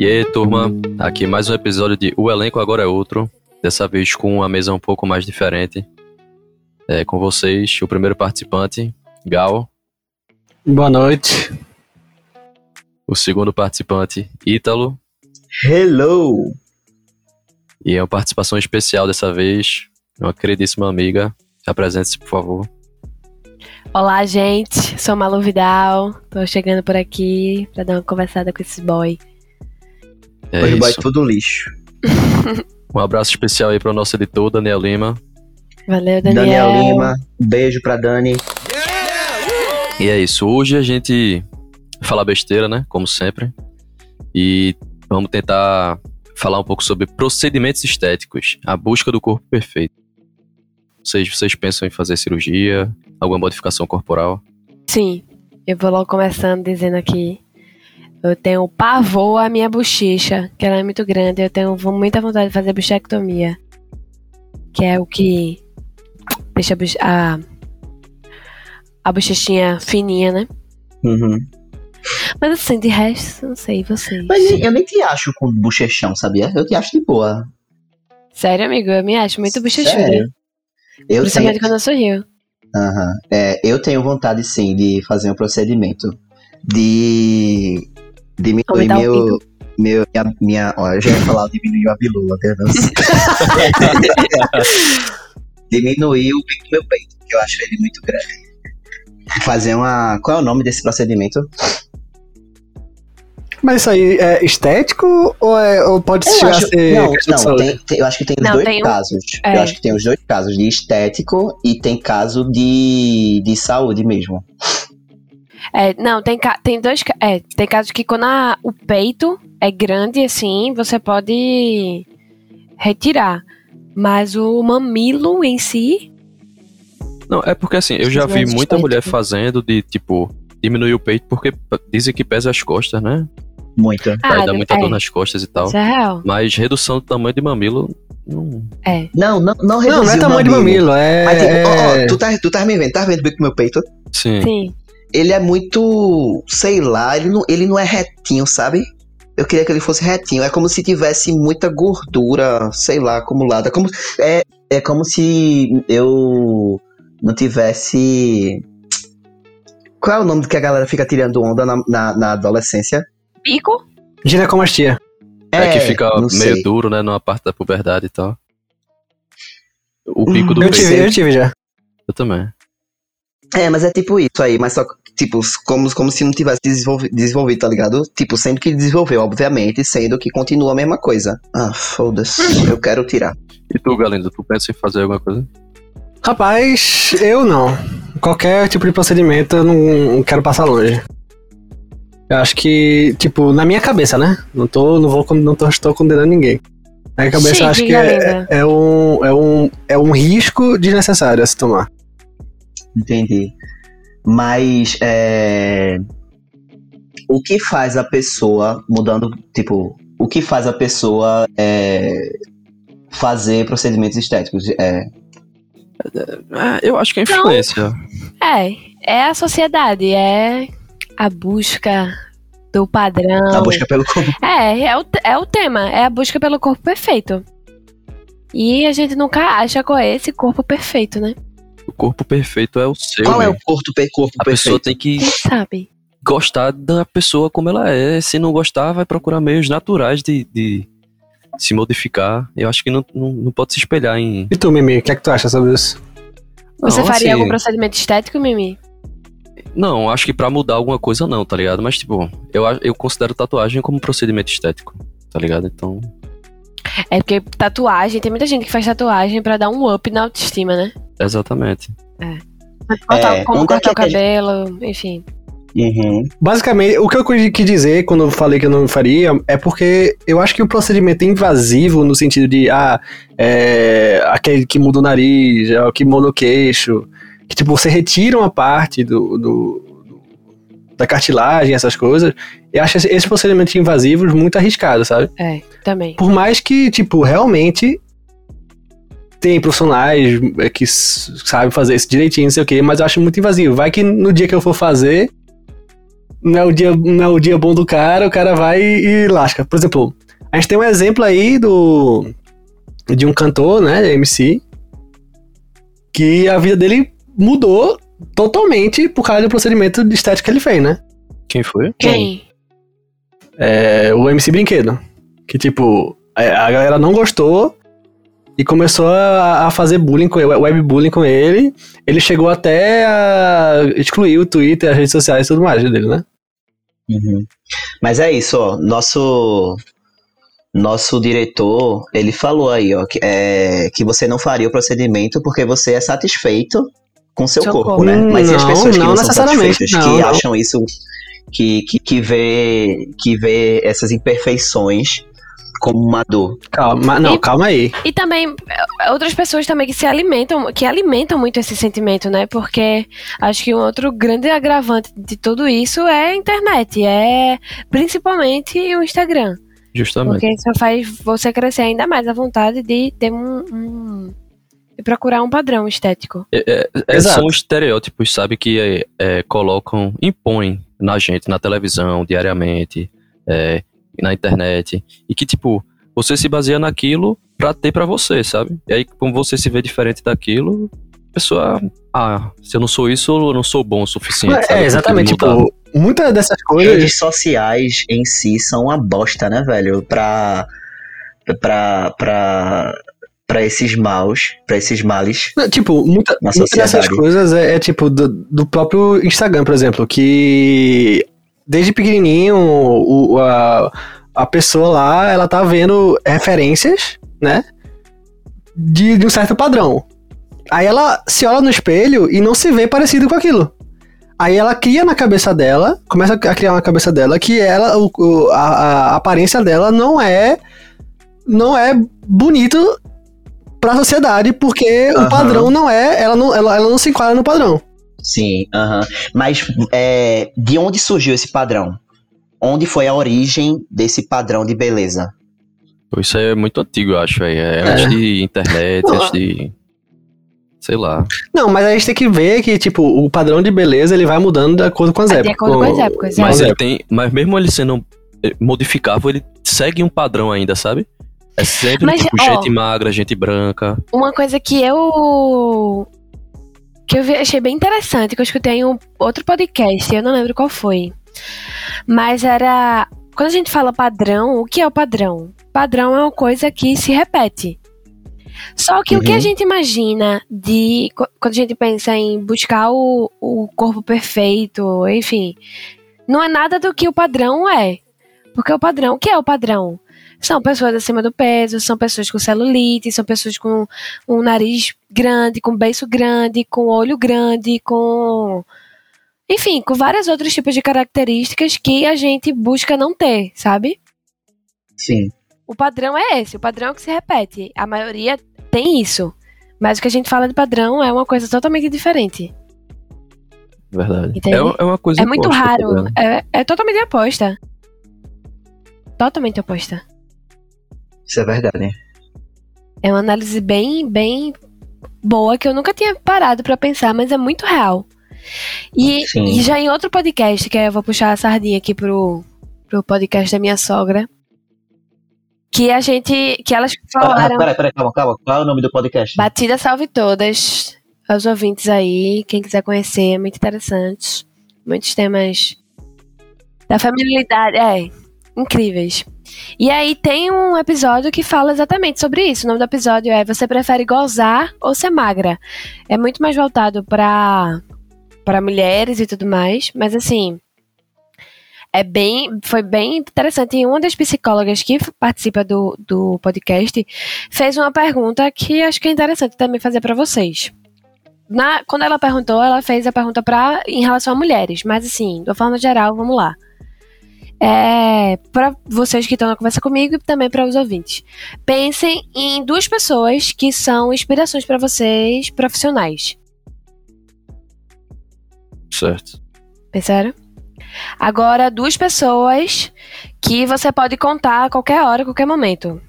E aí, turma, aqui mais um episódio de O Elenco Agora é Outro. Dessa vez com uma mesa um pouco mais diferente. É, com vocês, o primeiro participante, Gal. Boa noite. O segundo participante, Ítalo. Hello! E é uma participação especial dessa vez, uma queridíssima amiga. Apresente-se, por favor. Olá, gente. Sou Malu Vidal. Tô chegando por aqui pra dar uma conversada com esse boy. É Hoje vai isso. tudo lixo. Um abraço especial aí para o nosso editor, Daniel Lima. Valeu, Daniel. Daniel Lima, beijo pra Dani. E é isso. Hoje a gente fala besteira, né? Como sempre. E vamos tentar falar um pouco sobre procedimentos estéticos, a busca do corpo perfeito. Vocês, vocês pensam em fazer cirurgia, alguma modificação corporal? Sim, eu vou logo começando dizendo aqui. Eu tenho pavor à minha bochecha, que ela é muito grande. Eu tenho muita vontade de fazer bichectomia. Que é o que deixa a, a, bochechinha fininha, né? Uhum. Mas assim, de resto, não sei, vocês. Mas eu nem te acho com bochechão, sabia? Eu te acho de boa. Sério, amigo, eu me acho muito bochechuda. Sério. Eu tenho, Principalmente quando eu sorrio. Aham. É, eu tenho vontade sim de fazer um procedimento de diminuir o meu, meu minha, minha ó, eu já ia falar diminuir a bilula, diminuir o pico do meu peito, que eu acho ele muito grande. Fazer uma, qual é o nome desse procedimento? Mas isso aí é estético ou, é, ou pode Eu chegar acho, a ser não, não tem- tem- eu acho que tem os Não, dois tem um- casos. é. Eu acho que tem os dois casos, de estético e tem caso de, de saúde mesmo. É, não, tem, tem dois. É, tem casos que quando a- o peito é grande, assim, você pode retirar. Mas o mamilo em si. Não, é porque assim, eu já vi mais muita mulher estético. fazendo de, tipo, diminuir o peito porque dizem que pesa as costas, né? Muito. Vai dar muita é, dor nas costas e tal. Isso é real. Mas redução do tamanho de mamilo, não... É. Não, não, não Não, reduziu não é o tamanho de mamilo, é. Mas tipo, ó, ó, é- tu, tá, tu tá me vendo, tá vendo bem com o meu peito? Sim. Sim. Ele é muito, sei lá, ele não, ele não é retinho, sabe? Eu queria que ele fosse retinho. É como se tivesse muita gordura, sei lá, acumulada. É Como, é, é como se eu não tivesse. Qual é o nome que a galera fica tirando onda na, na, na adolescência? Pico? Ginecomastia. É, que fica meio sei. duro, né? Numa parte da puberdade e tal. O pico do Eu peito, tive, eu tive já. eu também. É, mas é tipo isso aí, mas só tipo, como, como se não tivesse desenvolvi- desenvolvido, tá ligado? Tipo, sendo que desenvolveu, obviamente, sendo que continua a mesma coisa. Ah, foda-se, eu quero tirar. E tu, Galindo, tu pensa em fazer alguma coisa? Rapaz, eu não. Qualquer tipo de procedimento eu não, quero passar longe. Eu acho que, tipo, na minha cabeça, né? Não tô, não vou, não tô, estou condenando ninguém. Na minha cabeça eu acho que é, é, um, é, um, é um risco desnecessário a se tomar. Entendi. Mas é. O que faz a pessoa mudando, tipo, o que faz a pessoa é, fazer procedimentos estéticos? É, É, eu acho que é influência. É. É a sociedade, é a busca do padrão. a busca pelo corpo. É, é o, é o tema, é a busca pelo corpo perfeito. E a gente nunca acha qual é esse corpo perfeito, né? O corpo perfeito é o seu. Qual é o corpo, pe- corpo A pessoa perfeito? tem que Quem sabe? gostar da pessoa como ela é. Se não gostar, vai procurar meios naturais de, de se modificar. Eu acho que não, não, não pode se espelhar em. E tu, Mimi, o que é que tu acha sobre isso? Você Não, faria assim, algum procedimento estético, Mimi? Não, acho que pra mudar alguma coisa não, tá ligado? Mas, tipo, eu, a- eu considero tatuagem como procedimento estético, tá ligado? Então. É porque tatuagem, tem muita gente que faz tatuagem pra dar um up na autoestima, né? Exatamente. Cortar, É, como é cortar o a gente- cabelo, enfim. Uhum. Basicamente, o que eu quis dizer quando eu falei que eu não faria é porque eu acho que o procedimento invasivo, no sentido de, ah, é, aquele que muda o nariz, é o que muda o queixo, que tipo, você retira uma parte do- do- da cartilagem, essas coisas, eu acho esse- esses procedimentos invasivos muito arriscados, sabe? É, também. Por mais que, tipo, realmente tem profissionais é, que sabem fazer isso direitinho, não sei o quê, mas eu acho muito invasivo. Vai que no dia que eu for fazer, não é o dia, não é o dia bom do cara, o cara vai e, e lasca. Por exemplo, a gente tem um exemplo aí do de um cantor, né, MC, que a vida dele mudou totalmente por causa do procedimento de estética que ele fez, né? Quem foi? Quem? É, o MC Brinquedo. Que, tipo, a galera não gostou e começou a, a fazer bullying com ele, webbullying com ele. Ele chegou até a excluir o Twitter, as redes sociais e tudo mais dele, né? Uhum. Mas é isso, ó. Nosso nosso diretor, ele falou aí, ó, que, é, que você não faria o procedimento porque você é satisfeito com seu, Seu corpo, corpo. né? Mas e as Não, pessoas que não não são satisfeitas, não, que não. acham isso, que, que, que vê que vê essas imperfeições como uma dor. Calma, não, E- calma aí. E também é, outras pessoas também que se alimentam, que alimentam muito esse sentimento, né? Porque acho que um outro grande agravante de tudo isso é a internet, é principalmente o Instagram. Justamente. Porque isso faz você crescer ainda mais a vontade de ter um, um- procurar um padrão estético. É, é, é, são estereótipos, sabe, que é, é, colocam, impõem na gente, na televisão, diariamente, é, na internet, e que, tipo, você se baseia naquilo pra ter pra você, sabe? E aí, como você se vê diferente daquilo, a pessoa, ah, se eu não sou isso, eu não sou bom o suficiente. sabe? É, exatamente, tipo, muitas dessas coisas. Redes sociais em si são uma bosta, né, velho? Pra. pra. pra. Pra esses maus, pra esses males. Não, Tipo, muita, muitas dessas coisas é, é, tipo do, do próprio Instagram, por exemplo, que desde pequenininho o, a, a pessoa lá, ela tá vendo referências, né, de, de um certo padrão. Aí ela se olha no espelho e não se vê parecido com aquilo. Aí ela cria na cabeça dela, começa a criar na cabeça dela que ela, o- a, a aparência dela não é não é bonito pra sociedade, porque o Aham. padrão não é, ela não, ela, ela não se enquadra no padrão. Sim, aham. Mas é, de onde surgiu esse padrão? Onde foi a origem desse padrão de beleza? Isso aí é muito antigo, eu acho, aí. É, É. antes de internet, antes de... Sei lá. Não, mas a gente tem que ver que, tipo, o padrão de beleza ele vai mudando de acordo com as É, de épocas. acordo com as épocas, é. Mas Mas ele tem. Mas mesmo ele sendo eh, modificável, ele segue um padrão ainda, sabe? É sempre Mas, tipo ó, gente magra, gente branca. Uma coisa que eu. que eu achei bem interessante, que eu escutei em um outro podcast, eu não lembro qual foi. Mas era. Quando a gente fala padrão, o que é o padrão? Padrão é uma coisa que se repete. Só que o que a Uhum. gente imagina de. qu- Quando a gente pensa em buscar o, o corpo perfeito, enfim. Não é nada do que o padrão é. Porque o padrão, o que é o padrão? São pessoas acima do peso, são pessoas com celulite, são pessoas com um nariz grande, com beiço grande, com olho grande, com. Enfim, com vários outros tipos de características que a gente busca não ter, sabe? Sim. O padrão é esse, o padrão é o que se repete. A maioria tem isso. Mas o que a gente fala de padrão é uma coisa totalmente diferente. Verdade. Entende? É, é uma coisa É muito tá raro. vendo? É, é totalmente oposta. Totalmente oposta. Isso é verdade. É uma análise bem, bem boa que eu nunca tinha parado pra pensar, mas é muito real. E, e já em outro podcast, que eu vou puxar a sardinha aqui pro, pro podcast da minha sogra, que a gente, que elas Ah, falaram, peraí, peraí, calma, calma. Qual é o nome do podcast? Batida Salve Todas, aos ouvintes aí, quem quiser conhecer, é muito interessante. Muitos temas da familiaridade, é, incríveis. E aí tem um episódio que fala exatamente sobre isso. O nome do episódio é Você prefere gozar ou ser magra? É muito mais voltado para para mulheres e tudo mais, mas assim, é bem, foi bem interessante. E uma das psicólogas que participa do, do podcast fez uma pergunta que acho que é interessante também fazer para vocês. Na, quando ela perguntou, ela fez a pergunta pra, em relação a mulheres, mas assim, de uma forma geral, vamos lá. É, para vocês que estão na conversa comigo e também para os ouvintes. Pensem em duas pessoas que são inspirações para vocês profissionais. Certo. Pensaram? Agora, duas pessoas que você pode contar a qualquer hora, a qualquer momento.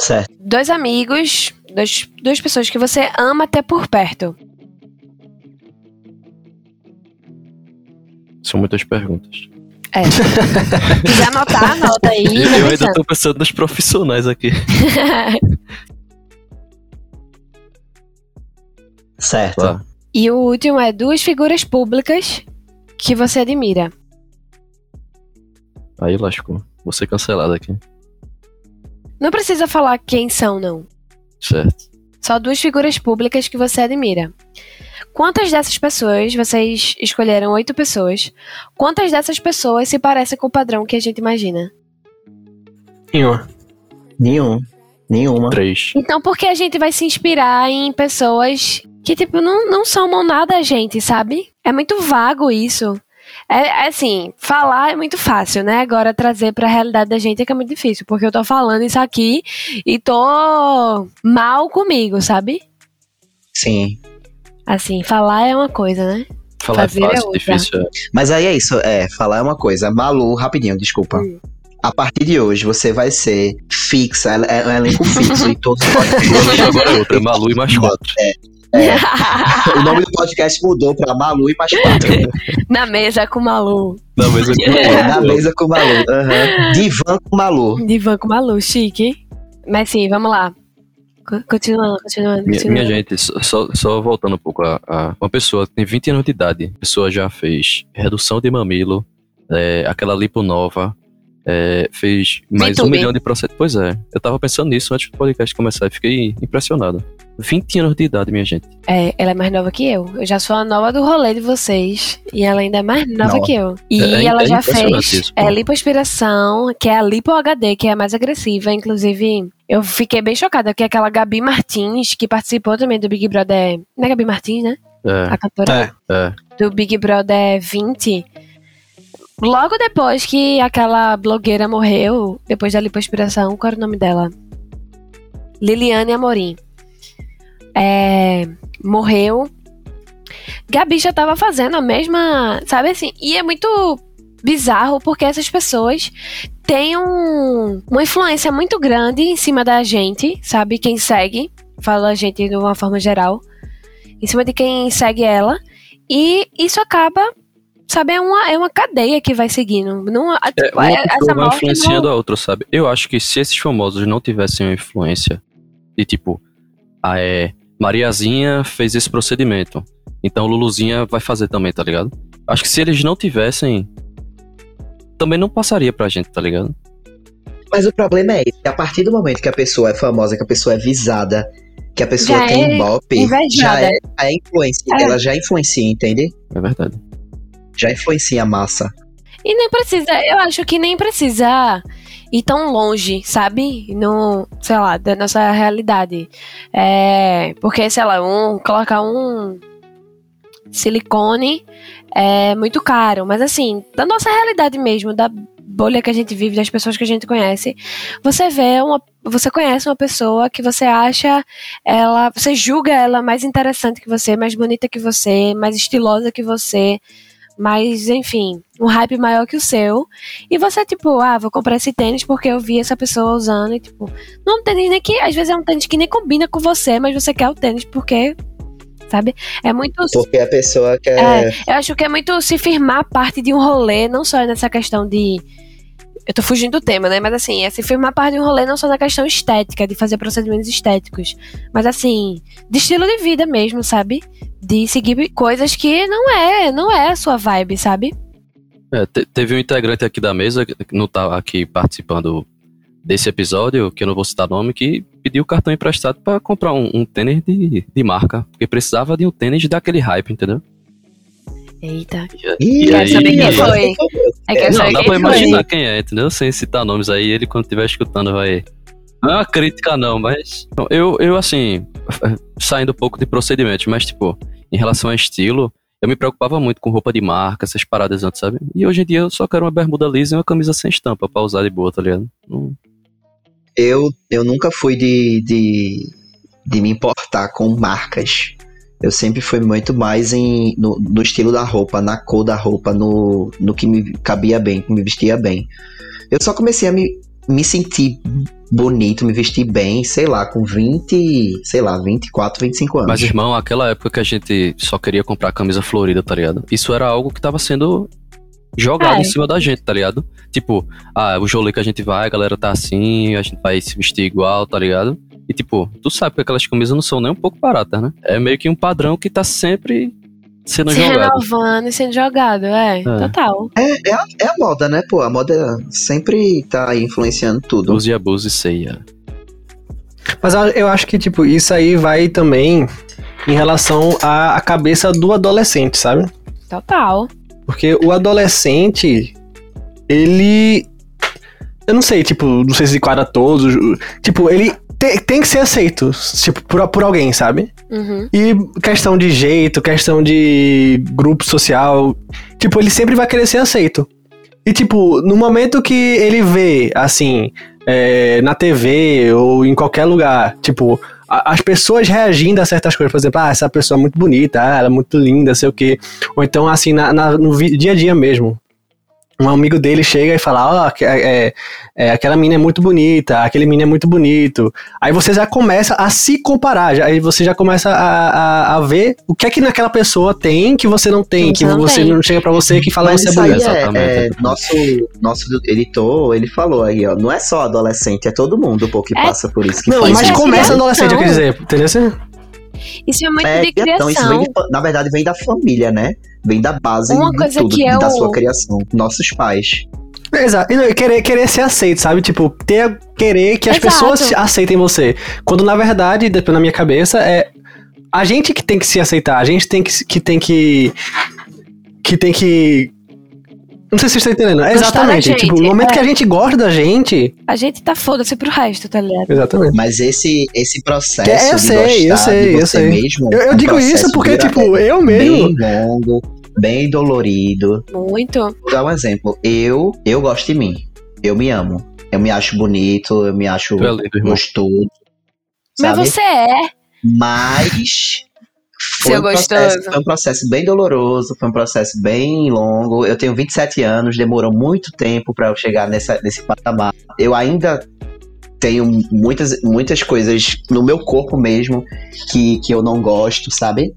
Certo. Dois amigos, dois, duas pessoas que você ama ter por perto. São muitas perguntas. É. Se quiser anotar, anota aí. eu ainda tô pensando nos profissionais aqui. Certo. Tá. e o último é duas figuras públicas que você admira. Aí lascou. Vou ser cancelado aqui. Não precisa falar quem são, não. Certo. Só duas figuras públicas que você admira. Quantas dessas pessoas, vocês escolheram oito pessoas, quantas dessas pessoas se parecem com o padrão que a gente imagina? Nenhuma. Nenhum. Nenhuma. Três. Então, por que a gente vai se inspirar em pessoas que, tipo, não, não somam nada a gente, sabe? É muito vago isso. É, é assim, falar é muito fácil, né? Agora trazer pra realidade da gente é que é muito difícil, porque eu tô falando isso aqui e tô mal comigo, sabe? Sim. Assim, falar é uma coisa, né? Falar Fazer é é fácil, outra. difícil é. Mas aí é isso, é, falar é uma coisa. Malu, rapidinho, desculpa. Hum. A partir de hoje você vai ser fixa, é, é um elenco fixo em todos os podcasts. Agora é outra, é Malu e mais quatro. O nome do podcast mudou pra Malu e mais quatro. Na mesa com o Malu. Na mesa com É, na mesa com Malu. aham. Divã com Malu. Divan com Malu, chique. Mas sim, vamos lá. Co- Continuando, continuando, Minha, minha gente, só- só, voltando um pouco a, a- Uma pessoa que tem 20 anos de idade, a pessoa já fez redução de mamilo, é, aquela lipo nova, é, fez mais um VTube. milhão de processos. Pois é, eu tava pensando nisso antes do podcast começar e fiquei impressionado. 20 anos de idade, minha gente. É, ela é mais nova que eu. Eu já sou a nova do rolê de vocês. E ela ainda é mais nova Nova. que eu. E É- é ela já impressionante fez isso, é, lipoaspiração, que é a Lipo HD, que é a mais agressiva. Inclusive, eu fiquei bem chocada, que aquela Gabi Martins, que participou também do Big Brother. Não é Gabi Martins, né? É, A cantora É. é. do Big Brother 20. Logo depois que aquela blogueira morreu, depois da lipoaspiração, qual era o nome dela? Liliane Amorim. É, morreu. Gabi já tava fazendo a mesma, sabe assim? E é muito bizarro porque essas pessoas têm um- uma influência muito grande em cima da gente, sabe? Quem segue, falo a gente de uma forma geral, em cima de quem segue ela. E isso acaba, sabe, é uma, é uma cadeia que vai seguindo. Não, a- É, uma é- pessoa vai influenciando não- a outra, sabe? Eu acho que se esses famosos não tivessem uma influência de tipo, ah, é, Mariazinha fez esse procedimento, então Luluzinha vai fazer também, tá ligado? Acho que se eles não tivessem, também não passaria pra gente, tá ligado? Mas o problema é esse, que a partir do momento que a pessoa é famosa, que a pessoa é visada, que a pessoa Já tem é ibope, invejada. já é, é influência, É. ela já influencia, entende? É verdade. Já influencia a massa. E nem precisa, eu acho que nem precisa ir tão longe, sabe? No, sei lá, da nossa realidade. É, porque, sei lá, um, colocar um silicone é muito caro, mas assim, da nossa realidade mesmo, da bolha que a gente vive, das pessoas que a gente conhece, você vê uma, você conhece uma pessoa que você acha ela, você julga ela mais interessante que você, mais bonita que você, mais estilosa que você, mas enfim, um hype maior que o seu. E você, tipo, ah, vou comprar esse tênis porque eu vi essa pessoa usando. E, tipo, não é um tênis nem que. Às vezes é um tênis que nem combina com você, mas você quer o tênis porque. Sabe? É muito. Porque a pessoa quer. É, eu acho que é muito se firmar parte de um rolê, não só nessa questão de. Eu tô fugindo do tema, né? Mas assim, é se firmar parte de um rolê não só na questão estética, de fazer procedimentos estéticos, mas assim, de estilo de vida mesmo, sabe? De seguir coisas que não é, não é a sua vibe, sabe? É, te- teve um integrante aqui da mesa, que não tá aqui participando desse episódio, que eu não vou citar nome, que pediu cartão emprestado pra comprar um, um tênis de, de marca, porque precisava de um tênis daquele hype, entendeu? Eita. Quero saber quem foi. É que eu não, dá pra foi. imaginar quem é, entendeu? Sem citar nomes aí, ele quando estiver escutando vai... Não é uma crítica não, mas... Eu, eu assim, saindo um pouco de procedimentos, mas tipo, em relação a estilo, eu me preocupava muito com roupa de marca, essas paradas antes, sabe? E hoje em dia eu só quero uma bermuda lisa e uma camisa sem estampa pra usar de boa, tá ligado? Não- Eu, eu nunca fui de, de, de me importar com marcas. Eu sempre fui muito mais em, no, no estilo da roupa, na cor da roupa, no, no que me cabia bem, que me vestia bem. Eu só comecei a me, me sentir bonito, me vestir bem, sei lá, com 20, sei lá, 24, 25 anos. Mas, irmão, aquela época que a gente só queria comprar camisa florida, tá ligado? Isso era algo que tava sendo jogado É. em cima da gente, tá ligado? Tipo, ah, o rolê que a gente vai, a galera tá assim, a gente vai se vestir igual, tá ligado? E tipo, tu sabe que aquelas camisas não são nem um pouco baratas, né? É meio que um padrão que tá sempre sendo Se jogado. renovando e sendo jogado, é, total. É, é, a, é a moda, né, pô? A moda sempre tá aí influenciando tudo. Use, abuse e ceia. Mas eu- eu acho que, tipo, isso aí vai também em relação à, à cabeça do adolescente, sabe? Total. Porque o adolescente, ele. Eu não sei, tipo, não sei se enquadra todos. Tipo, ele te- tem que ser aceito, tipo, por, por alguém, sabe? Uhum. E questão de jeito, questão de grupo social, tipo, ele sempre vai querer ser aceito. E, tipo, no momento que ele vê, assim, é, na TV ou em qualquer lugar, tipo, a- as pessoas reagindo a certas coisas, por exemplo, ah, essa pessoa é muito bonita, ah, ela é muito linda, sei o quê. Ou então, assim, na, na- no dia a dia mesmo. Um amigo dele chega e fala, ó, que- é, é, aquela mina é muito bonita, aquele menino é muito bonito. Aí você já começa a se comparar, já, aí você já começa a, a, a ver o que é que naquela pessoa tem que você não tem, Que não você tem. não chega pra você que fala Mas você é isso aí bonito. é, Exatamente. é nosso, nosso editor, ele falou aí, ó. Não é só adolescente, é todo mundo pô, que É. passa por isso. Que Não, mas isso. começa adolescente, eu quero dizer, entendeu? Isso é muito É, de então, isso criação. vem de na verdade vem da família, né? Vem da base Uma de coisa tudo, que eu- da sua criação. Nossos pais. Exato. E não, querer, querer ser aceito, sabe? Tipo, ter, querer que as Exato. pessoas aceitem você. Quando na verdade, depois na minha cabeça, é a gente que tem que se aceitar, a gente tem que, que tem que. que tem que. Não sei se vocês estão entendendo. É exatamente. tipo, no momento é. que a gente gosta da gente. A gente tá foda-se pro resto, tá ligado? Exatamente. Mas esse, esse processo É, eu de sei, eu sei, de eu você sei. mesmo. Eu, eu é um digo isso porque, tipo, eu mesmo. bem longo, bem dolorido. Muito. Vou dar um exemplo. Eu, eu gosto de mim. Eu me amo. Eu me acho bonito, eu me acho é lindo, gostoso. Mas sabe? você é. Mas foi um, processo, foi um processo bem doloroso, foi um processo bem longo. Eu tenho 27 anos, demorou muito tempo para eu chegar nessa, nesse patamar. Eu ainda tenho muitas, muitas coisas no meu corpo mesmo que, que eu não gosto, sabe?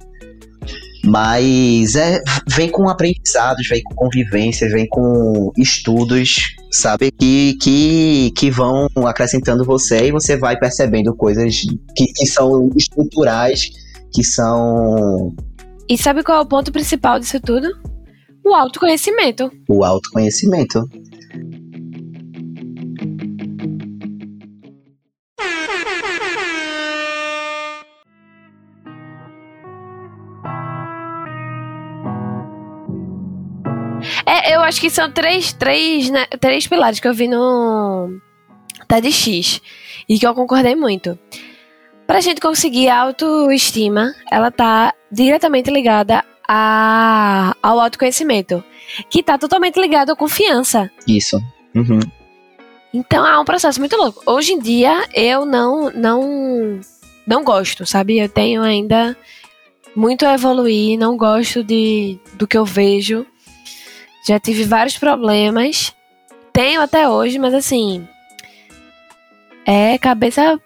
Mas é, vem com aprendizados, vem com convivências, vem com estudos, sabe? Que, que, que vão acrescentando você e você vai percebendo coisas que, que são estruturais, que são E sabe qual é o ponto principal disso tudo? O autoconhecimento. o autoconhecimento. É, eu acho que são três, três, né, três pilares que eu vi no TEDx e que eu concordei muito. Pra gente conseguir a autoestima, ela tá diretamente ligada a, ao autoconhecimento, que tá totalmente ligado à confiança. Isso. Uhum. Então é um processo muito louco. Hoje em dia eu não não não gosto, sabe? Eu tenho ainda muito a evoluir, não gosto de do que eu vejo. Já tive vários problemas. Tenho até hoje, mas assim, é cabeça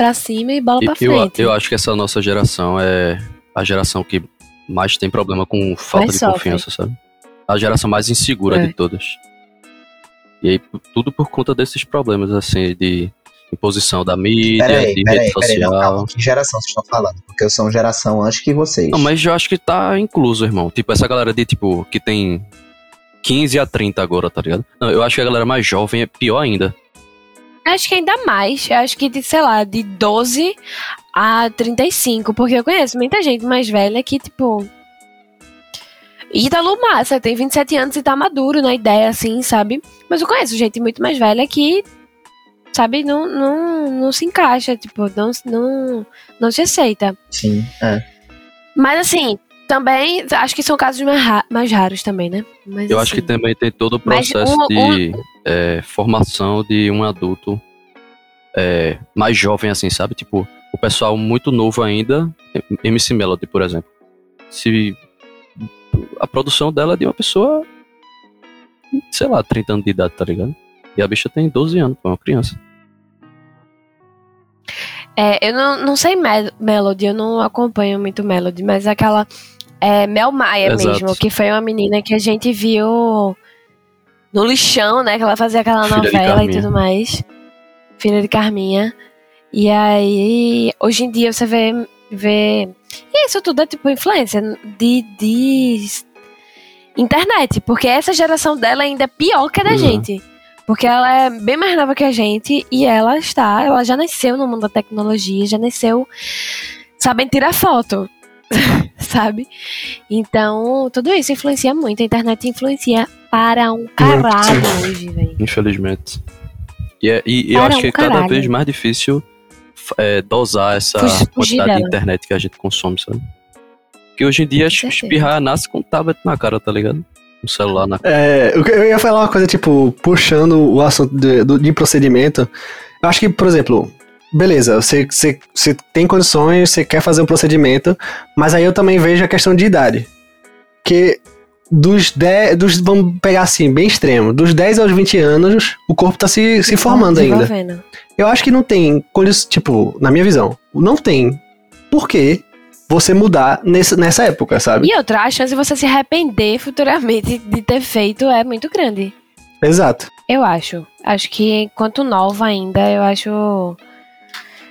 pra cima e bola E- pra Eu, frente. eu acho que essa nossa geração é a geração que mais tem problema com falta Mais de sofre. confiança, sabe? A geração mais insegura É. de todas. E aí, tudo por conta desses problemas, assim, de imposição da mídia, Peraí, de peraí, rede peraí. Não, social. calma, que geração vocês estão falando? Porque eu sou uma geração antes que vocês. Não, mas eu acho que tá incluso, irmão. Tipo, essa galera de, tipo, que tem 15 a 30 agora, tá ligado? Não, eu acho que a galera mais jovem é pior ainda. Acho que ainda mais. Acho que, de, sei lá, de 12 a 35. Porque eu conheço muita gente mais velha que, tipo. Ítalo Massa tem 27 anos e tá maduro na ideia, assim, sabe? Mas eu conheço gente muito mais velha que, sabe, não, não, não se encaixa, tipo, não, não, não se aceita. Sim, é. Mas, assim, também acho que são casos mais, ra- mais raros também, né? Mas, Eu acho que assim, também tem todo o processo um- de é, formação de um adulto é, mais jovem, assim, sabe? Tipo, o pessoal muito novo ainda, MC Melody, por exemplo. Se a produção dela é de uma pessoa, sei lá, 30 anos de idade, tá ligado? E a bicha tem 12 anos, é uma criança. É, eu não, não sei Mel- Melody, eu não acompanho muito Melody, mas aquela É Mel Maia Exato. mesmo, que foi uma menina que a gente viu no lixão, né? Que ela fazia aquela Filha novela e tudo mais. Filha de Carminha. E aí, hoje em dia você vê. vê e isso tudo é tipo influência de, de internet. Porque essa geração dela ainda é pior que a da Uhum. gente. Porque ela é bem mais nova que a gente e ela está, ela já nasceu no mundo da tecnologia, já nasceu sabendo tirar foto, sabe? Então, tudo isso influencia muito. A internet influencia para um caralho hoje, velho. Infelizmente. E, é- e- e eu acho que um é cada caralho. vez mais difícil é, dosar essa Fugir- fugir quantidade de internet que a gente consome, sabe? Porque hoje em dia Com certeza. espirrar nasce com um tablet na cara, tá ligado? Um celular na cara. É, eu ia falar uma coisa, tipo, puxando o assunto de, do- de procedimento. Eu acho que, por exemplo, beleza, você, você, você tem condições, você quer fazer um procedimento, mas aí eu também vejo a questão de idade. Que dos 10, dos, vamos pegar assim, bem extremo, dos 10 aos 20 anos, o corpo tá se, se formando ainda. Eu acho que não tem, tipo, na minha visão, não tem por que você mudar nesse, nessa época, sabe? E outra, a chance de você se arrepender futuramente de ter feito é muito grande. Exato. Eu acho. Acho que enquanto nova ainda, eu acho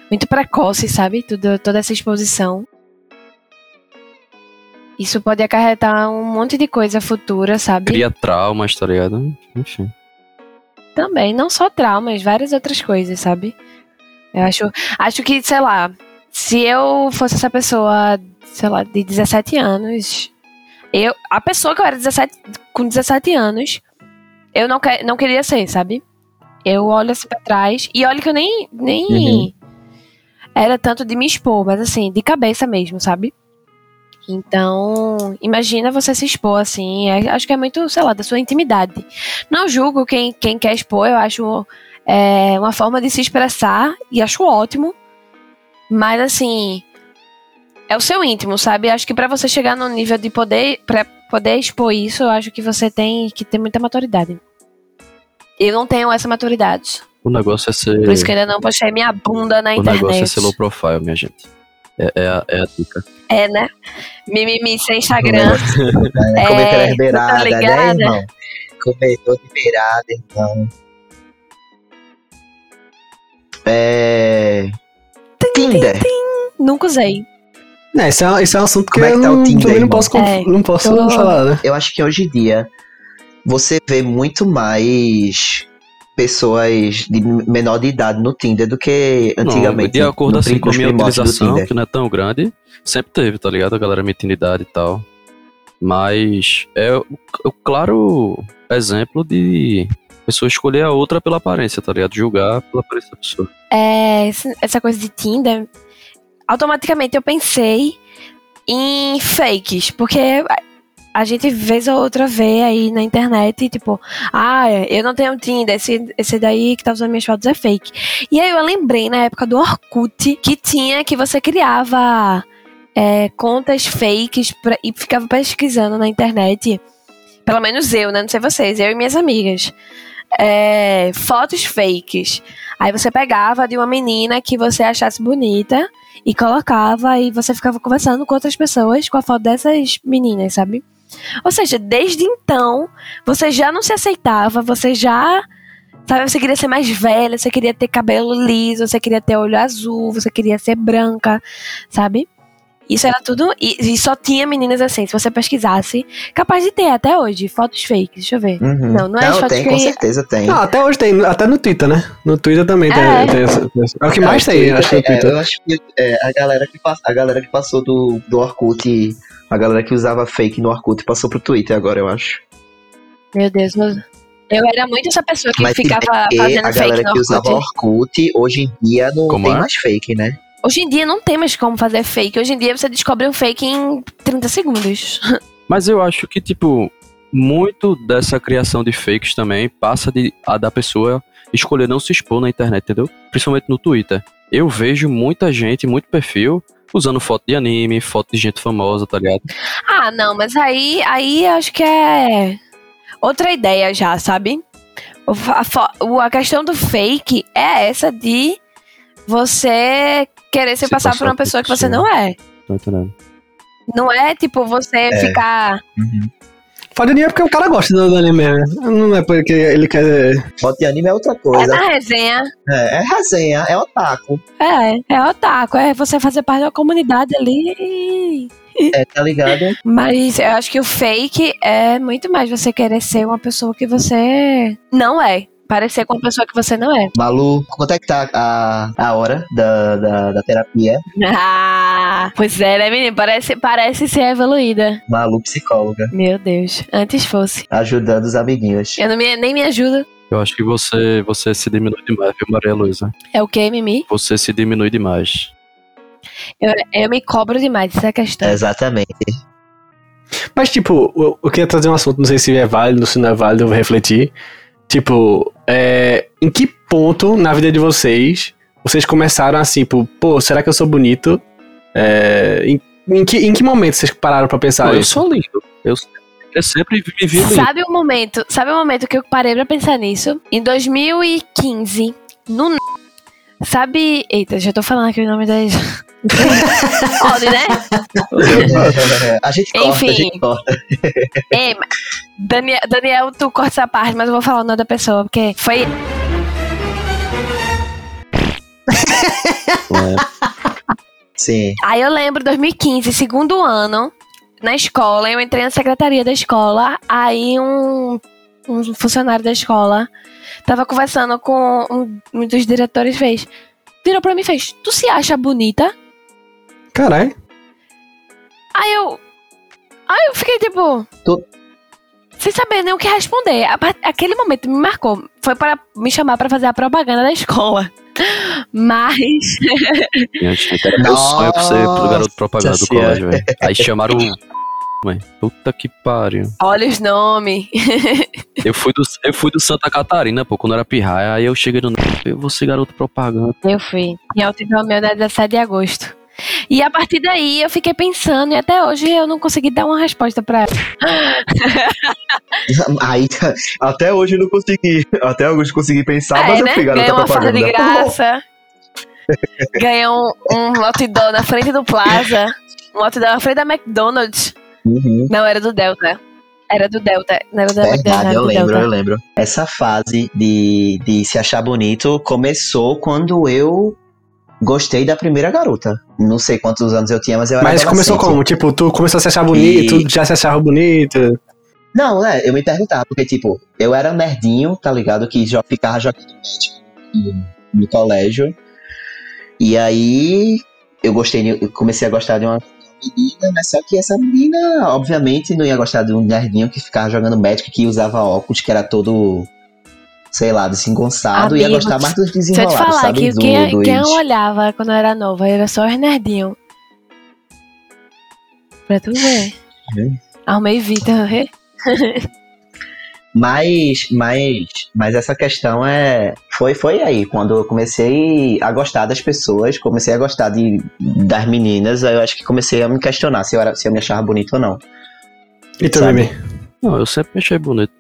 muito precoce, sabe? Tudo, toda essa exposição. Isso pode acarretar um monte de coisa futura, sabe? Cria traumas, tá ligado? Enfim. Também, não só traumas, várias outras coisas, sabe? Eu acho, acho que, sei lá, se eu fosse essa pessoa, sei lá, de 17 anos, eu, a pessoa que eu era 17, com 17 anos, eu não, que, não queria ser, sabe? Eu olho assim pra trás e olho que eu nem, nem Uhum. Era tanto de me expor, mas assim, de cabeça mesmo, sabe? Então, imagina você se expor assim. é- acho que é muito, sei lá, da sua intimidade. Não julgo quem, quem quer expor, eu acho é, uma forma de se expressar e acho ótimo. Mas assim, é o seu íntimo, sabe? Acho que pra você chegar no nível de poder, para poder expor isso, eu acho que você tem que ter muita maturidade. Eu não tenho essa maturidade. O negócio é ser. Por isso que eu ainda não postei minha bunda na o internet. negócio é ser low profile, minha gente. É, é, a, é a dica. É, né? Mimimi sem O Instagram. é É, comer pelas tá beiradas, né, irmão? Comedor de beirada, então. É. Tinder. Nunca usei. É, esse é, esse é um assunto que Como é que eu tá o não, Tinder, também não irmão? posso, conf- É, não posso tô- falar, né? Eu acho que hoje em dia você vê muito mais pessoas de menor de idade no Tinder do que antigamente. Não, de acordo no assim com a minha utilização, que não é tão grande, sempre teve, tá ligado? A galera metindo idade e tal. Mas é o, o claro exemplo de pessoa escolher a outra pela aparência, tá ligado? Julgar pela aparência da pessoa. É, essa coisa de Tinder, automaticamente eu pensei em fakes, porque a- gente vez ou outra vê aí na internet, tipo, ah, eu não tenho Tinder, esse, esse daí que tá usando minhas fotos é fake. E aí eu lembrei na época do Orkut que tinha que você criava é, contas fakes pra- e ficava pesquisando na internet. Pelo menos eu, né? Não sei vocês, eu e minhas amigas. É, fotos fakes. Aí você pegava de uma menina que você achasse bonita e colocava e você ficava conversando com outras pessoas com a foto dessas meninas, sabe? Ou seja, desde então você já não se aceitava, você já. Sabe, você queria ser mais velha, você queria ter cabelo liso, você queria ter olho azul, você queria ser branca, sabe? Isso era tudo. E, e só tinha meninas assim, se você pesquisasse. Capaz de ter até hoje, fotos fakes, deixa eu ver. Uhum. Não, não é as fotos tem, que com certeza tem. Não, até hoje tem, até no Twitter, né? No Twitter também tem, É. tem tem essa- É o que mais É, tem, acho que no é, Twitter. eu acho que é, a, galera que pass- a galera que passou do, do Orkut, a galera que usava fake no Orkut passou pro Twitter agora, eu acho. Meu Deus, eu, eu era muito essa pessoa que Mas ficava fazendo a fake galera no que usava Orkut. Orkut, hoje em dia não Como tem é? mais fake, né? Hoje em dia não tem mais como fazer fake. Hoje em dia você descobre um fake em 30 segundos. Mas eu acho que, tipo, muito dessa criação de fakes também passa de, a da pessoa escolher não se expor na internet, entendeu? Principalmente no Twitter. Eu vejo muita gente, muito perfil, usando foto de anime, foto de gente famosa, tá ligado? Ah, não, mas aí, aí acho que é outra ideia já, sabe? A, a questão do fake é essa de você querer se, Se passar passar por uma por pessoa que você não é. Tá entendendo? Não é tipo você ficar. Pode anime é porque o cara gosta do, anime. né? Não é porque ele quer. Foto de anime é outra É coisa. na resenha. É, é resenha, é otaku. É, é otaku. É você fazer parte da comunidade ali. É, tá ligado? Mas eu acho que o fake é muito mais você querer ser uma pessoa que você não é. Parecer com uma pessoa que você não é. Malu, quanto é que tá a, a hora da, da, da terapia? Ah, pois é, né, menino? Parece, parece ser evoluída. Malu, psicóloga, Meu Deus. Antes fosse. ajudando os amiguinhos. Eu não me, nem me ajudo. Eu acho que você, você se diminui demais, viu, Maria Luísa? É o que, Mimi? Você se diminui demais. Eu, eu me cobro demais, essa é a questão. Exatamente. Mas, tipo, eu, eu queria trazer um assunto, não sei se é válido, se não é válido, eu vou refletir. Tipo, é, em que ponto na vida de vocês vocês começaram assim, tipo, pô, será que eu sou bonito? É, em, em que, em que momento vocês pararam pra pensar Pô, eu isso? sou lindo. Eu, eu sempre vivi lindo. Sabe o momento, sabe o momento que eu parei pra pensar nisso? Em 2015, no Sabe, eita, já tô falando aqui o nome das Pode, né? a gente corta, Enfim. a gente corta. Ei, mas- Daniel, Daniel, tu corta essa parte, mas eu vou falar o nome da pessoa, porque foi É, Sim. Aí eu lembro, 2015, segundo ano, na escola, eu entrei na secretaria da escola, aí um, um funcionário da escola tava conversando com um, um dos diretores, fez, virou pra mim e fez, tu se acha bonita? Caralho. Aí eu, aí eu fiquei tipo... Tu- Sem saber nem o que responder. Aquele momento me marcou. Foi para me chamar pra fazer a propaganda da escola. Mas minha gente, era meu sonho pra ser pro garoto propaganda do colégio, velho. Aí chamaram o. Mãe, puta que pariu. olha os nomes. Eu fui, do, eu fui do Santa Catarina, pô, quando era pirraia. Aí eu cheguei no. Eu vou ser garoto propaganda. Eu fui. Em Alto Romeu, dia 17 de agosto. E a partir daí eu fiquei pensando, e até hoje eu não consegui dar uma resposta pra ela. Aí, até hoje eu não consegui. Até hoje eu consegui pensar, mas É, eu né? fui garota Ganhou uma farda de graça. Ganhou um, um outdoor na frente do Plaza. Um outdoor na frente da McDonald's. Uhum. Não, era do Delta. Era do Delta. Não era da McDonald's, Verdade, era eu do lembro, Delta. eu lembro. Essa fase de, de se achar bonito começou quando eu gostei da primeira garota. Não sei quantos anos eu tinha, mas eu era Mas começou como? Tipo, tu começou a se achar bonito, E- já se achava bonito. Não, é, eu me perguntava, porque, tipo, eu era nerdinho, tá ligado? Que já ficava jogando Magic no, colégio. E aí eu gostei, eu comecei a gostar de uma menina, mas só que essa menina, obviamente, não ia gostar de um nerdinho que ficava jogando Magic, que usava óculos, que era todo, sei lá, desengonçado, ia Amigo, gostar mais dos Se eu te desenrolados, falar sabe? que Do- quem, dos- quem eu olhava quando eu era nova era só os nerdinhos. Pra tu ver. Uhum. Arrumei Vitor, vê? Mas, mas, mas essa questão é. Foi, foi aí, quando eu comecei a gostar das pessoas, comecei a gostar de, das meninas, aí eu acho que comecei a me questionar se eu, era, se eu me achava bonito ou não. E? Mimi? Não, eu sempre me achei bonito.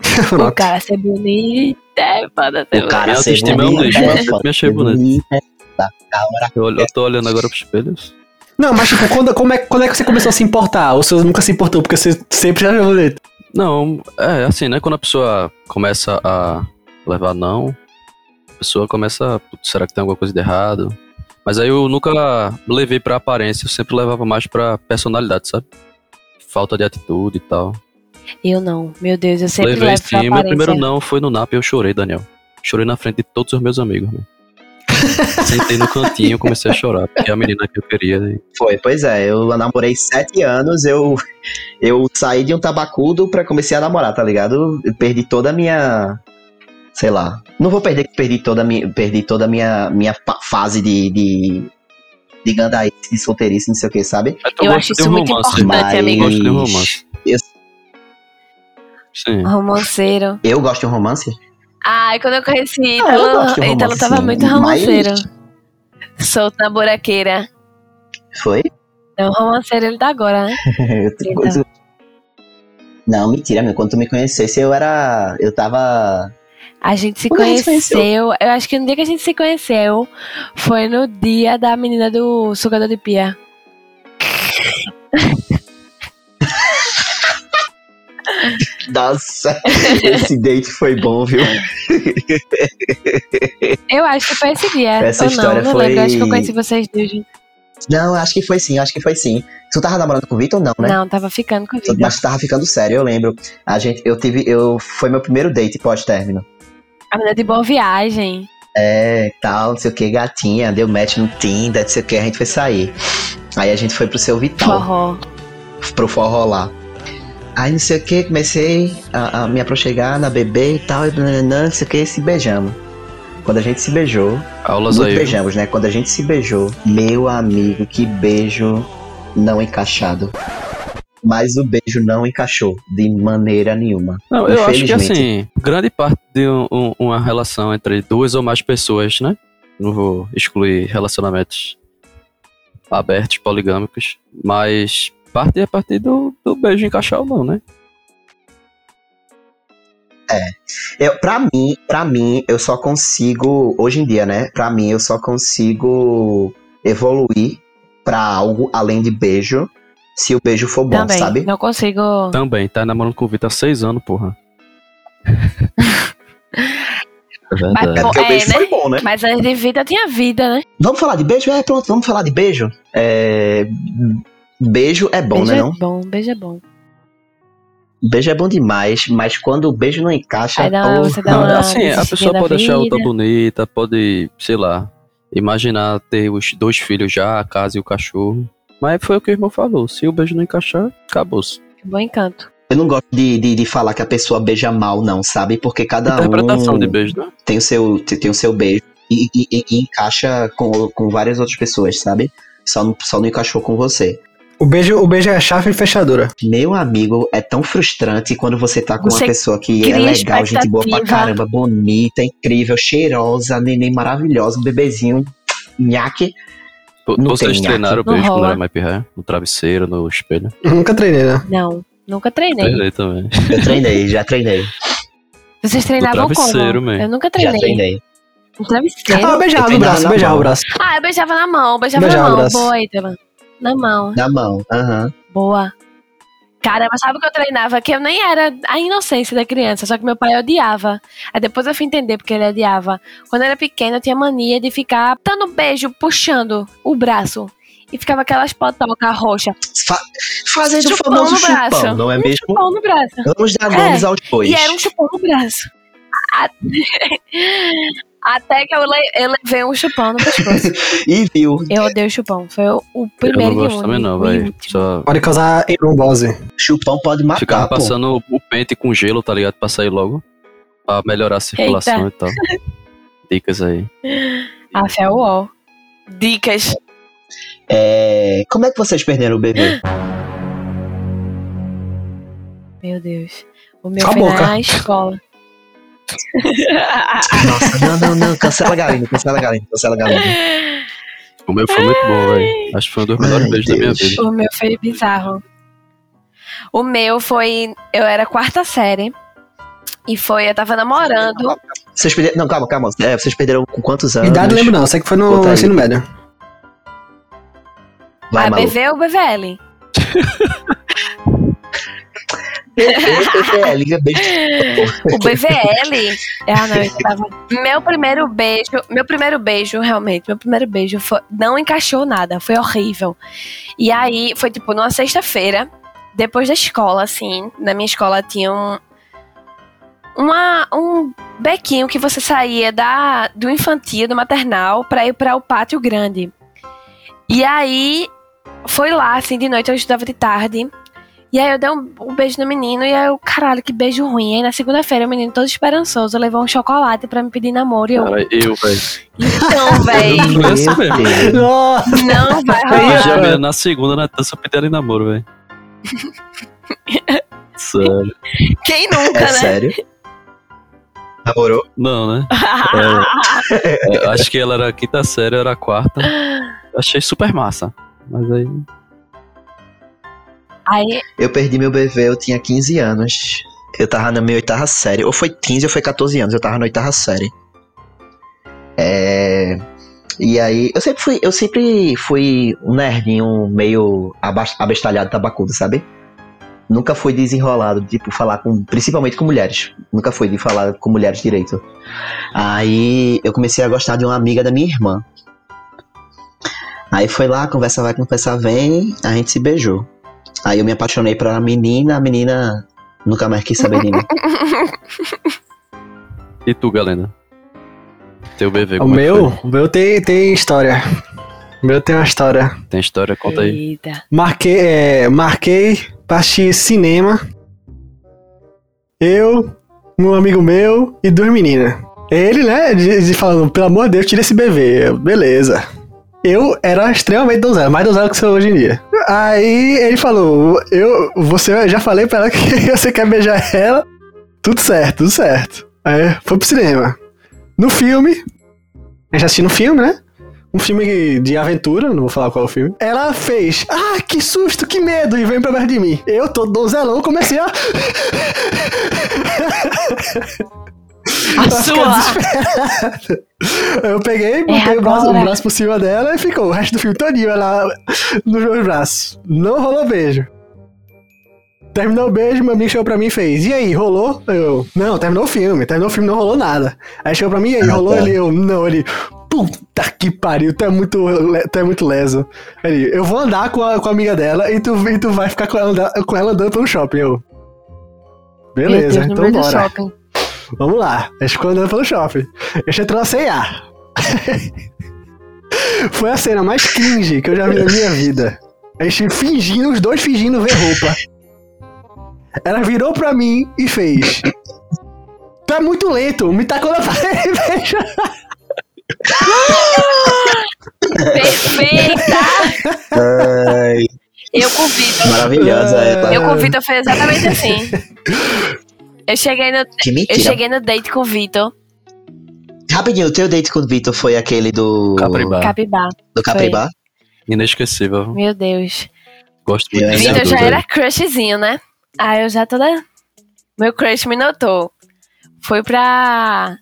O cara ser bonito é foda ser O cara ser é um bonito, lixo, é me achei bonito. é. Eu, eu tô olhando agora pros espelhos. Não, mas tipo, quando, como é, quando é que você começou a se importar? Ou você nunca se importou, porque você sempre já bonito? Não, é assim, né? Quando a pessoa começa a levar não, a pessoa começa. "Putz, Será que tem alguma coisa de errado? Mas aí eu nunca levei pra aparência, eu sempre levava mais pra personalidade, sabe? Falta de atitude e tal. Eu não, meu Deus, eu sempre Levei levo sim. Meu aparência. primeiro não foi no NAP e eu chorei, Daniel. Chorei na frente de todos os meus amigos, né? Sentei no cantinho e comecei a chorar, porque é a menina que eu queria. E... Foi, pois é, eu namorei sete anos, eu, eu saí de um tabacudo pra comecei a namorar, tá ligado? Eu perdi toda a minha. Sei lá. Não vou perder que perdi toda a minha, perdi toda a minha, minha fase de. de de gandaíce, de solteirice, não sei o que, sabe? Mas Eu gosto acho de isso um muito romance. importante, Mas- amigo. Gosto de um romance. Eu- Sim. Romanceiro. Eu gosto de um romance? Ai, quando eu conheci Ah, eu Ítalo, de Ítalo romance, tava sim, muito mas- romanceiro. Solto na buraqueira. Foi? É um romanceiro ele tá agora, né? Outra coisa- Não, mentira, meu. Quando tu me conhecesse, eu era. Eu tava. A gente se a gente se conheceu, eu acho que no dia que a gente se conheceu foi no dia da menina do sugador de pia. Nossa, esse date foi bom, viu? Eu acho que foi esse dia. Essa ou não, história não foi- lembro. Acho que eu conheci vocês dois. Não, acho que foi sim, acho que foi sim. Tu tava namorando com o Vitor ou não, né? Não, tava ficando com o Vitor. Mas tu tava ficando sério, eu lembro. A gente, eu tive, eu, foi meu primeiro date pós-término. A menina de boa viagem. É, tal, não sei o que, gatinha, deu match no Tinder, não sei o que, a gente foi sair. Aí a gente foi pro seu Vital, Forró. pro forró lá. Aí não sei o que, comecei a, a me aproximar na bebê e tal, e não sei o que, se beijamos. Quando a gente se beijou, Aulas aí. beijamos, né? Quando a gente se beijou, meu amigo, que beijo não encaixado. Mas o beijo não encaixou de maneira nenhuma. Não, eu acho que assim, grande parte de um- um- uma relação entre duas ou mais pessoas, né? Não vou excluir relacionamentos abertos, poligâmicos, mas parte é a partir do beijo encaixar ou não, né? Eu, pra mim, para mim, eu só consigo, hoje em dia, né? Pra mim, eu só consigo evoluir pra algo além de beijo, se o beijo for bom, Também. sabe? Não consigo. Também, tá namorando com o Vitor há seis anos, porra. É Mas. É porque É, o beijo né? foi bom, né? Mas antes de vida tinha vida, né? Vamos falar de beijo? É, pronto, vamos falar de beijo. É, Beijo é bom, beijo né? é Não? bom, beijo é bom. Beijo é bom demais, mas quando o beijo não encaixa, Aí dá- porra, você dá Não, uma assim, a pessoa pode achar outra bonita, pode, sei lá, imaginar ter os dois filhos já, a casa e o cachorro. Mas foi o que o irmão falou. Se o beijo não encaixar, acabou-se. Bom encanto. eu não gosto de, de, de falar que a pessoa beija mal, não, sabe? Porque cada Interpretação um de beijo, né? tem o seu, tem o seu beijo e, e- e- e encaixa com, com várias outras pessoas, sabe? Só só não encaixou com você. O beijo, o beijo é a chave fechadura. Meu amigo, é tão frustrante quando você tá com Você uma pessoa que é legal, gente boa pra caramba, bonita, incrível, cheirosa, neném maravilhosa, um bebezinho, nhaque. Não Vocês treinaram o beijo quando era mais pirraia? No travesseiro, no espelho? Eu nunca treinei, né? Não, nunca treinei. Treinei também. Eu treinei, já treinei, Vocês treinavam travesseiro, como? man. Eu nunca já treinei. treinei. Um travesseiro. Ah, eu beijava Eu no braço, beijava o braço. Ah, eu beijava na mão, beijava Beijava na mão. Boa, Ítala. Na mão, Na mão, aham. boa. Caramba, sabe o que eu treinava? Que eu nem era a inocência da criança, só que meu pai odiava. Aí depois eu fui entender porque ele odiava. Quando eu era pequena, eu tinha mania de ficar dando beijo, puxando o braço. E ficava aquelas potocas roxas. Fa- fazendo o Chupão famoso no braço. chupão, não é Um mesmo? chupão no braço. Vamos dar É, nomes aos bois. E era um chupão no braço. Até, que eu, le- eu levei um chupão no pescoço. E viu, Eu odeio chupão. Foi o, o Eu primeiro não gosto também não, velho. Só Pode causar trombose. chupão pode matar, ficava pô. passando o pente com gelo, tá ligado? Pra sair logo. Pra melhorar a circulação e tal. Dicas aí. Ah, é o UOL. Dicas. É, Como é que vocês perderam o bebê? Meu Deus. O meu a foi boca. na escola. Nossa, não, não, não, cancela a galinha, cancela a galinha, cancela a galinha. O meu foi muito bom, velho. Acho que foi um dos melhores Ai, beijos da minha vida. O meu foi bizarro. O meu foi. Eu era quarta série. E foi, eu tava namorando. Vocês perderam, não, calma, calma. É, vocês perderam com quantos anos? Idade lembro não, sei que foi no ensino médio. Vai, a Malu. BV ou BVL? É, liga beijo. O BVL. ah, não, eu tava. Meu primeiro beijo. Meu primeiro beijo, realmente, meu primeiro beijo foi, não encaixou nada. Foi horrível. E aí, foi tipo numa sexta-feira, depois da escola, assim. Na minha escola tinha um. Uma, um bequinho que você saía da, do infantil, do maternal, pra ir para o pátio grande. E aí, foi lá, assim, de noite, eu estudava de tarde. E aí eu dei um, um beijo no menino e aí eu, caralho, que beijo ruim. Aí na segunda-feira o menino todo esperançoso levou um chocolate pra me pedir namoro. E eu, Cara, eu, velho. então. Deus. Nossa, não vai rolar. já vi na segunda na dança pedindo em namoro, velho. Sério. Quem nunca, É né? sério? Namorou? Não, né? É, eu acho que ela era a quinta série, eu era a quarta. Achei super massa. Mas aí. Aí, Eu perdi meu bebê, eu tinha 15 anos. Eu tava na minha oitava série. Ou foi 15 ou foi 14 anos, eu tava na oitava série. É... E aí, eu sempre fui, eu sempre fui um nerdinho meio abestalhado tabacudo, sabe? Nunca fui desenrolado, tipo, falar com, principalmente com mulheres. Nunca fui de falar com mulheres direito. Aí eu comecei a gostar de uma amiga da minha irmã. Aí foi lá, conversa vai, conversa vem, a gente se beijou. Aí eu me apaixonei pela menina, a menina nunca mais quis saber de mim. E tu, Galena? Teu BV, O como é que meu, foi? o meu tem, tem história. O meu tem uma história. Tem história? Conta aí. Eita. Marquei, é, marquei pra assistir cinema. Eu, um amigo meu e duas meninas. Ele, né, de, de falando, pelo amor de Deus, tira esse bebê. Eu, beleza. Eu era extremamente donzela, mais donzela que sou hoje em dia. Aí ele falou, eu, você, já falei pra ela que você quer beijar ela. Tudo certo, tudo certo. Aí foi pro cinema. No filme, a gente assistiu no filme, né? Um filme de aventura, não vou falar qual é o filme. Ela fez, ah, que susto, que medo, e vem pra perto de mim. Eu, todo donzelão, comecei a. A sua. Eu peguei, botei o braço, o braço por cima dela e ficou o resto do filme todinho ela nos meus braços. Não rolou beijo. Terminou o beijo, meu amigo chegou pra mim e fez. E aí, rolou? Eu, não, terminou o filme. Terminou o filme, não rolou nada. Aí chegou pra mim, e aí, Ah, rolou? tá. Ele, eu, não, ele, puta que pariu, tu é muito, tu é muito leso. Ele, eu vou andar com a, com a amiga dela e tu, e tu vai ficar com ela, com ela andando pelo shopping. Eu, beleza, Deus, então bora. Vamos lá. A gente ficou andando pelo shopping. A gente entrou na C&A. Foi a cena mais cringe que eu já vi na minha vida. A gente fingindo, os dois fingindo ver roupa. Ela virou pra mim e fez. Tu é muito lento, me tacou na parede e. Perfeita! Ai, Eu com o Vitor. maravilhosa ela. Eu com o Vitor foi exatamente assim. Eu cheguei no, Que eu mentira. cheguei no date com o Vitor, Rapidinho, o teu date com o Vitor foi aquele do. Capribá. Capibá. Do Capribá? Inesquecível. Meu Deus. Gosto muito Eu ainda Vitor já era crushzinho, né? Aí eu já toda. Meu crush me notou. Foi pra.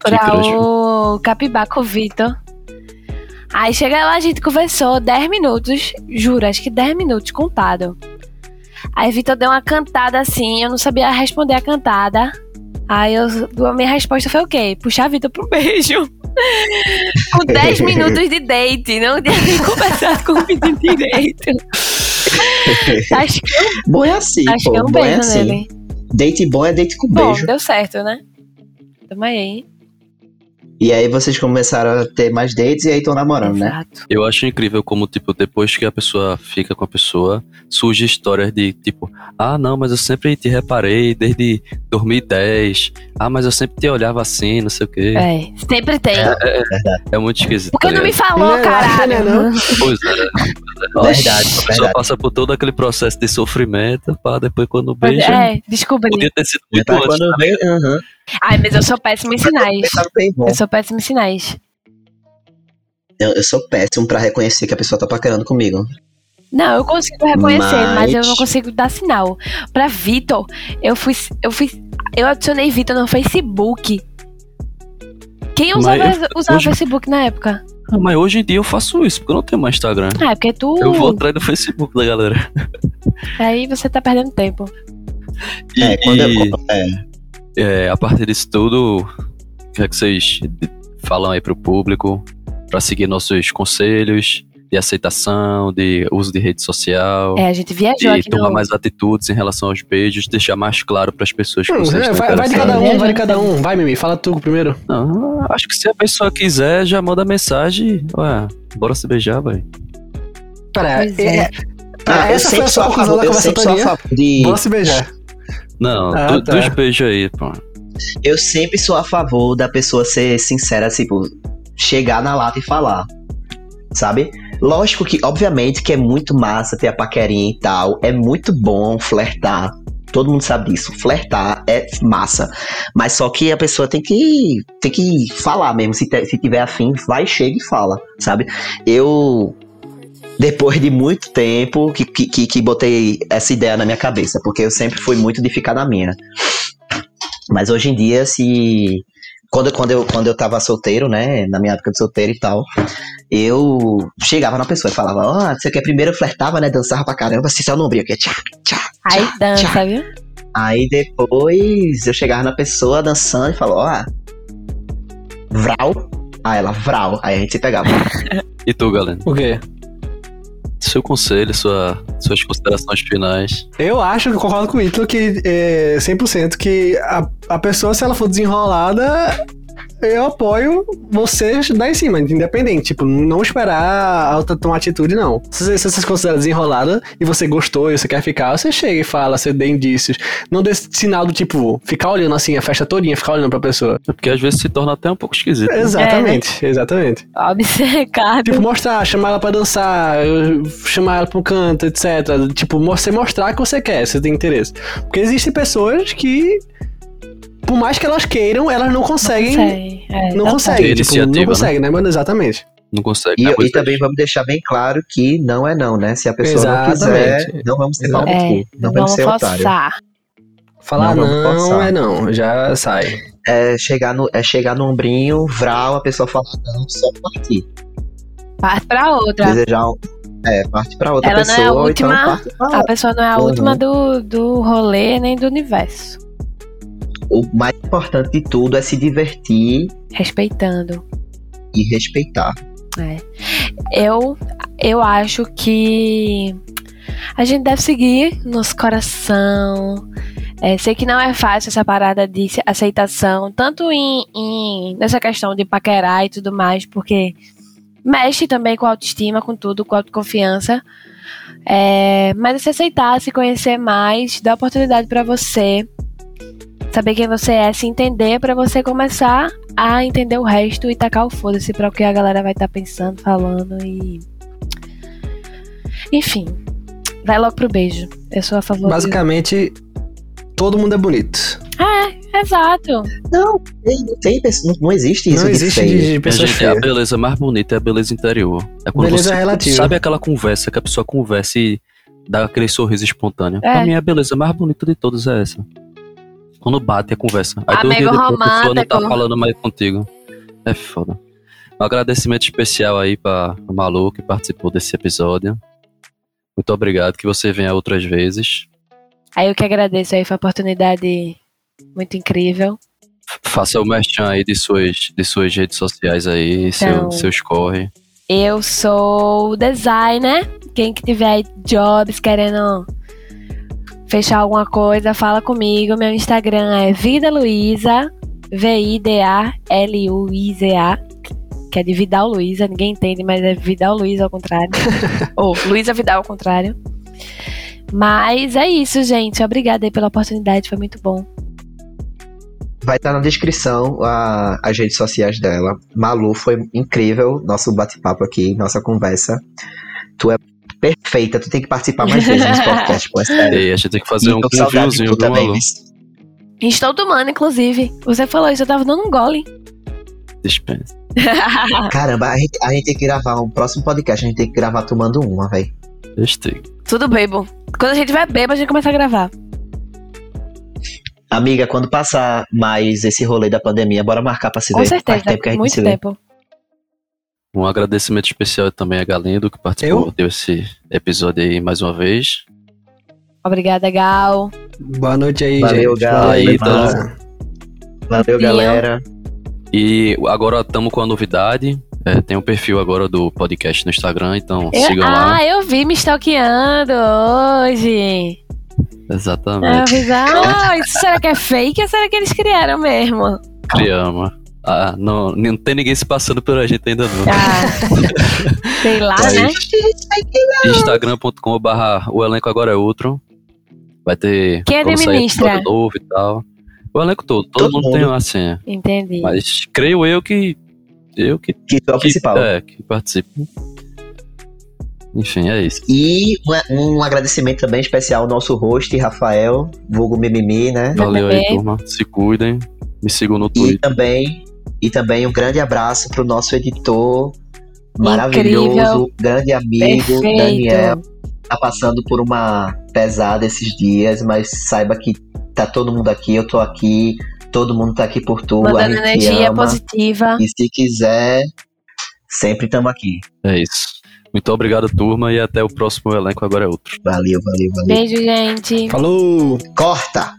Pra o Capibá com o Vitor. Aí chega lá, a gente conversou 10 minutos, juro, acho que 10 minutos contado. Aí Vitor deu uma cantada assim, eu não sabia responder a cantada. Aí eu, a minha resposta foi o quê? Puxar Vitor pro beijo. com 10 minutos de date, não tinha nem conversado com o Vitor direito. Acho que, Bom é assim, acho pô. que é um bom é beijo assim. nele. Date bom é date com Bom, beijo. deu certo, né? Tamo aí. E aí vocês começaram a ter mais dates e aí estão namorando, né? Exato. Eu acho incrível como, tipo, depois que a pessoa fica com a pessoa, surge histórias de, tipo, ah, não, mas eu sempre te reparei desde 2010. Ah, mas eu sempre te olhava assim, não sei o quê. É, É, sempre tem. muito esquisito. Por que tá não me ligado? falou, Não é, caralho? não é, não. Pois é. Verdade, A pessoa verdade. passa por todo aquele processo de sofrimento, pra depois quando beija. É, desculpa. Podia ter sido muito antes. quando. Ai, mas eu sou péssima em sinais. Eu sou péssima em sinais. Eu, eu sou péssimo pra reconhecer que a pessoa tá paquerando comigo. Não, eu consigo reconhecer, mas, Mas- eu não consigo dar sinal. Pra Vitor, eu fui. Eu fui. Eu adicionei Vitor no Facebook. Quem Mas usava, eu- usava hoje- Facebook na época? Ah, mas hoje em dia eu faço isso, porque eu não tenho mais Instagram. Ah, é porque tu. Eu vou atrás do Facebook da galera. Aí você tá perdendo tempo. E, é, quando eu. É, é, a partir disso tudo, o que é que vocês falam aí pro público pra seguir nossos conselhos de aceitação, de uso de rede social? É, a gente viajou E aqui tomar no. mais atitudes em relação aos beijos, deixar mais claro para as pessoas que Hum, vocês é, estão vai, vai de cada um, vai de cada um. Vai, Mimi, fala tu primeiro. Não, acho que se a pessoa quiser, já manda mensagem. Ué, bora se beijar, velho. Pera, Pois é. é. Ah, eu essa foi sempre a sua conclusão da eu conversa de. Bora se beijar. Não, Ah, do- tá. dos beijos aí, pô. Eu sempre sou a favor da pessoa ser sincera, tipo, chegar na lata e falar. Sabe? Lógico que, obviamente, que é muito massa ter a paquerinha e tal. É muito bom flertar. Todo mundo sabe disso. Flertar é massa. Mas só que a pessoa tem que, tem que falar mesmo. Se, se tiver afim, vai, chega e fala. Sabe? Eu. Depois de muito tempo que, que, que- que botei essa ideia na minha cabeça. Porque eu sempre fui muito de ficar na minha. Mas hoje em dia, se quando, quando, eu, quando eu tava solteiro, né? Na minha época de solteiro e tal, eu chegava na pessoa e falava, ó, você quer primeiro eu flertava, né? Dançava pra caramba, assim, só no ombrinho aqui, tchá, tchá. Aí tchá, dança, tchá. viu? Aí depois eu chegava na pessoa dançando e falava, ó, Vral. Aí ela, Vral. Aí a gente se pegava. E tu, galera? O quê? Seu conselho, sua, suas considerações finais. Eu acho que concordo com o Ítalo que é 100% que a, a pessoa, se ela for desenrolada, eu apoio você dar em cima, independente. Tipo, não esperar a outra tomar atitude, não. Se você, se você considera desenrolada e você gostou e você quer ficar, você chega e fala, você dê indícios. Não dê sinal do tipo, ficar olhando assim a festa todinha, ficar olhando pra pessoa. É porque às vezes se torna até um pouco esquisito. né? Exatamente, exatamente. Obcecado. Tipo, mostrar, chamar ela pra dançar, chamar ela pro canto, etc. Tipo, você mostrar que você quer, você tem interesse. Porque existem pessoas que, por mais que elas queiram, elas não conseguem. Consegue, é, Não tá conseguem, tipo, não né? conseguem, né, mano? Exatamente. Não consegue. E, né? e também vamos deixar bem claro que não é não, né? Se a pessoa não Exatamente. quiser, não vamos ser no É. Não não vamos ser otário. forçar. Falar Não, não, forçar. é não, já sai. É chegar no, é chegar no ombrinho, vral, a pessoa falar não, só partir. Parte pra outra. Desejar um, é, parte pra outra Ela não é a pessoa, última- então parte pra A pessoa não é a Uhum. última do, do rolê nem do universo. O mais importante de tudo é se divertir Respeitando. e respeitar. É. Eu, eu acho que a gente deve seguir nosso coração. É, sei que não é fácil essa parada de aceitação, tanto em, em- nessa questão de paquerar e tudo mais, porque mexe também com a autoestima, com tudo, com a autoconfiança. É, mas se aceitar, se conhecer mais, dar oportunidade pra você, saber quem você é, se entender pra você começar a entender o resto e tacar o foda-se pra o que a galera vai estar pensando, falando e. Enfim. Vai logo pro beijo. Eu sou a favor. Basicamente, todo mundo é bonito. do- Exato. Não, tem, não, tem, pessoa- não, não existe isso não existe feio. de, de Minha pessoa gente, a beleza mais bonita é a beleza interior. É quando Beleza você relativa. sabe aquela conversa que a pessoa conversa e dá aquele sorriso espontâneo. É. Pra mim, a beleza mais bonita de todas é essa. Quando bate a conversa. Aí dois Amigo dias depois a pessoa não tá falando mais contigo. É foda. Um agradecimento especial aí pra Malu que participou desse episódio. Muito obrigado, que você venha outras vezes. Aí eu que agradeço aí, foi uma oportunidade muito incrível. Faça o merchan aí de suas, de suas redes sociais aí, seu, Então. seus corre. Eu sou designer. Quem que tiver aí jobs querendo fechar alguma coisa, fala comigo. Meu Instagram é Vida Luiza, V-I-D-A-L-U-I-Z-A, que é de Vidal Luiza. Ninguém entende, mas é Vidal Luiza ao contrário. Ou Luiza Vidal ao contrário. Mas é isso, gente. Obrigada aí pela oportunidade, foi muito bom. Vai estar na descrição a- as redes sociais dela. Malu, foi incrível nosso bate-papo aqui, nossa conversa. Tu é perfeita, tu tem que participar mais vezes nos podcasts, pô, é sério. E a gente tem que fazer E um viu, também? Miss. Estou tomando, inclusive. Você falou isso, eu tava dando um gole. Dispensa. Caramba, a gente, a gente tem que gravar um próximo podcast, a gente tem que gravar tomando uma, velho. Gostei. Tudo bebo. Quando a gente tiver bebo, a gente começa a gravar. Amiga, quando passar mais esse rolê da pandemia, bora marcar pra se Com ver. certeza, Faz tempo que a gente muito se vê. tempo. Um agradecimento especial também a Galindo, que participou desse episódio aí mais uma vez. Obrigada, Gal. Boa noite aí, Valeu, gente. Valeu, Então. tá? Valeu, galera. E agora estamos com a novidade. É, tem um perfil agora do podcast no Instagram, então Eu- sigam lá. ah, eu vi me stalkeando hoje. Eu Exatamente. vi, ah, isso será que é fake ou será que eles criaram mesmo? Criamos. Ah, não, não tem ninguém se passando pela gente ainda não. Ah, sei lá, né? Instagram.com barra o elenco agora é outro. Vai ter Quem administra? novo e tal. O elenco todo, todo, Todo mundo, mundo. tem uma senha. Entendi. Mas creio eu que. Eu que, Que é o que, principal. é, que participo. Enfim, é isso. E um, um agradecimento também especial ao nosso host, Rafael, vulgo Mimimi, né? Valeu aí, turma. Se cuidem. Me sigam no E Twitter. também, e também um grande abraço pro nosso editor maravilhoso, Incrível. grande amigo, Perfeito. Daniel. Tá passando por uma pesada esses dias, mas saiba que tá todo mundo aqui, eu tô aqui Todo mundo tá aqui por tu. a Mandando gente energia ama. positiva. E se quiser, sempre estamos aqui. É isso. Muito obrigado, turma, e até o próximo elenco agora é outro. Valeu, valeu, valeu. Beijo, gente. Falou! Corta!